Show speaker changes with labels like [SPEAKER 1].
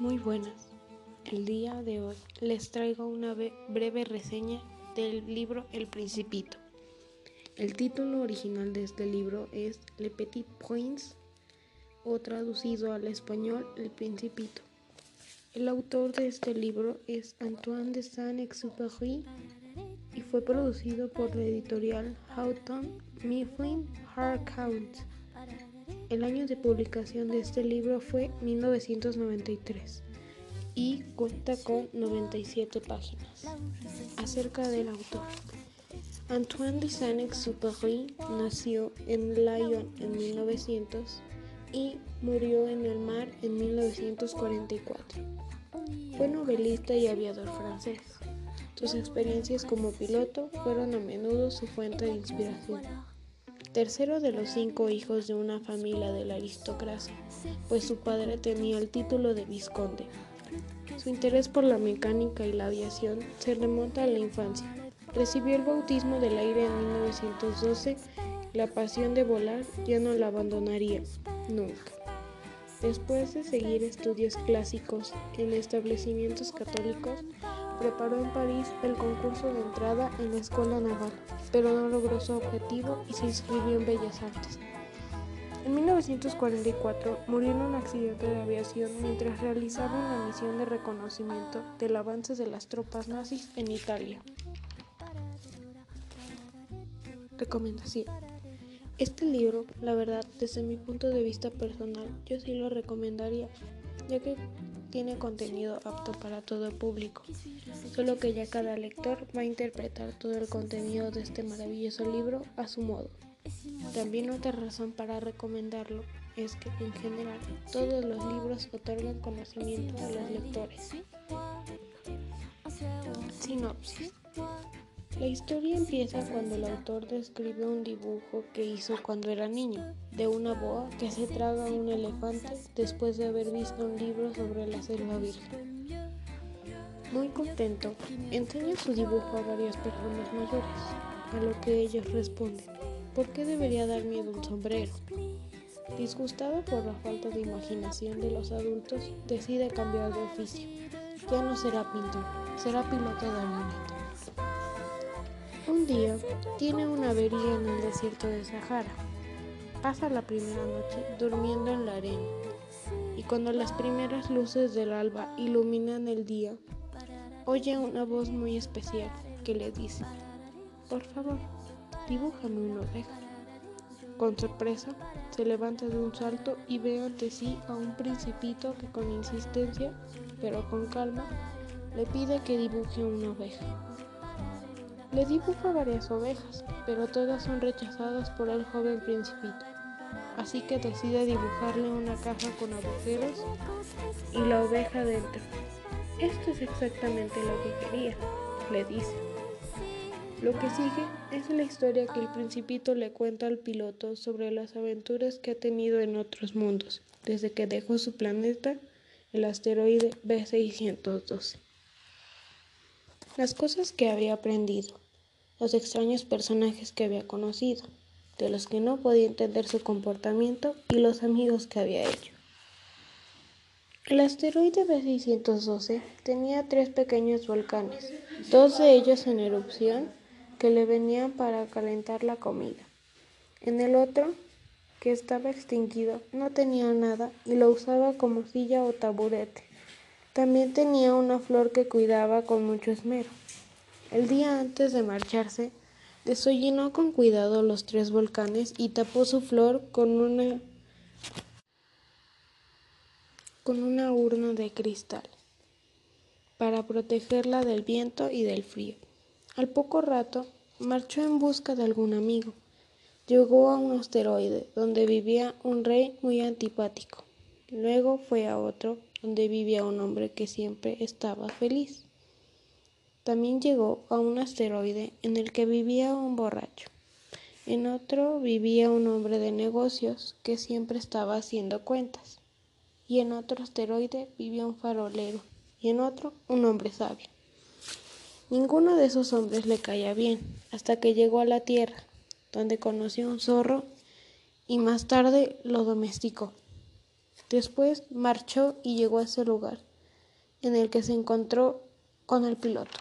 [SPEAKER 1] Muy buenas. El día de hoy les traigo una breve reseña del libro El Principito. El título original de este libro es Le Petit Prince o traducido al español El Principito. El autor de este libro es Antoine de Saint-Exupéry y fue producido por la editorial Houghton Mifflin Harcourt. El año de publicación de este libro fue 1993 y cuenta con 97 páginas. Acerca del autor. Antoine de Saint-Exupéry nació en Lyon en 1900 y murió en el mar en 1944. Fue novelista y aviador francés. Sus experiencias como piloto fueron a menudo su fuente de inspiración tercero de los cinco hijos de una familia de la aristocracia, pues su padre tenía el título de vizconde. Su interés por la mecánica y la aviación se remonta a la infancia. Recibió el bautismo del aire en 1912. La pasión de volar ya no la abandonaría nunca. Después de seguir estudios clásicos en establecimientos católicos, preparó en París el concurso de entrada en la escuela naval, pero no logró su objetivo y se inscribió en Bellas Artes. En 1944 murió en un accidente de aviación mientras realizaba una misión de reconocimiento del avance de las tropas nazis en Italia. Recomendación. Este libro, la verdad, desde mi punto de vista personal, yo sí lo recomendaría, ya que tiene contenido apto para todo el público, solo que ya cada lector va a interpretar todo el contenido de este maravilloso libro a su modo. También otra razón para recomendarlo es que en general todos los libros otorgan conocimiento a los lectores. Sinopsis. La historia empieza cuando el autor describe un dibujo que hizo cuando era niño, de una boa que se traga a un elefante después de haber visto un libro sobre la selva virgen. Muy contento, enseña su dibujo a varias personas mayores, a lo que ellos responden, ¿por qué debería dar miedo un sombrero? Disgustado por la falta de imaginación de los adultos, decide cambiar de oficio. Ya no será pintor, será piloto de avioneta. Un día tiene una avería en el desierto de Sahara. Pasa la primera noche durmiendo en la arena y cuando las primeras luces del alba iluminan el día, oye una voz muy especial que le dice, por favor, dibújame una oveja. Con sorpresa, se levanta de un salto y ve ante sí a un principito que con insistencia, pero con calma, le pide que dibuje una oveja. Le dibuja varias ovejas, pero todas son rechazadas por el joven principito. Así que decide dibujarle una caja con agujeros y la oveja dentro. Esto es exactamente lo que quería, le dice. Lo que sigue es la historia que el principito le cuenta al piloto sobre las aventuras que ha tenido en otros mundos, desde que dejó su planeta, el asteroide B612. Las cosas que había aprendido, los extraños personajes que había conocido, de los que no podía entender su comportamiento y los amigos que había hecho. El asteroide B612 tenía tres pequeños volcanes, dos de ellos en erupción que le venían para calentar la comida. En el otro, que estaba extinguido, no tenía nada y lo usaba como silla o taburete. También tenía una flor que cuidaba con mucho esmero. El día antes de marcharse, desollinó con cuidado los tres volcanes y tapó su flor con una con una urna de cristal para protegerla del viento y del frío. Al poco rato marchó en busca de algún amigo. Llegó a un asteroide donde vivía un rey muy antipático. Luego fue a otro donde vivía un hombre que siempre estaba feliz. También llegó a un asteroide en el que vivía un borracho. En otro vivía un hombre de negocios que siempre estaba haciendo cuentas. Y en otro asteroide vivía un farolero. Y en otro un hombre sabio. Ninguno de esos hombres le caía bien hasta que llegó a la Tierra, donde conoció un zorro y más tarde lo domesticó. Después marchó y llegó a ese lugar, en el que se encontró con el piloto.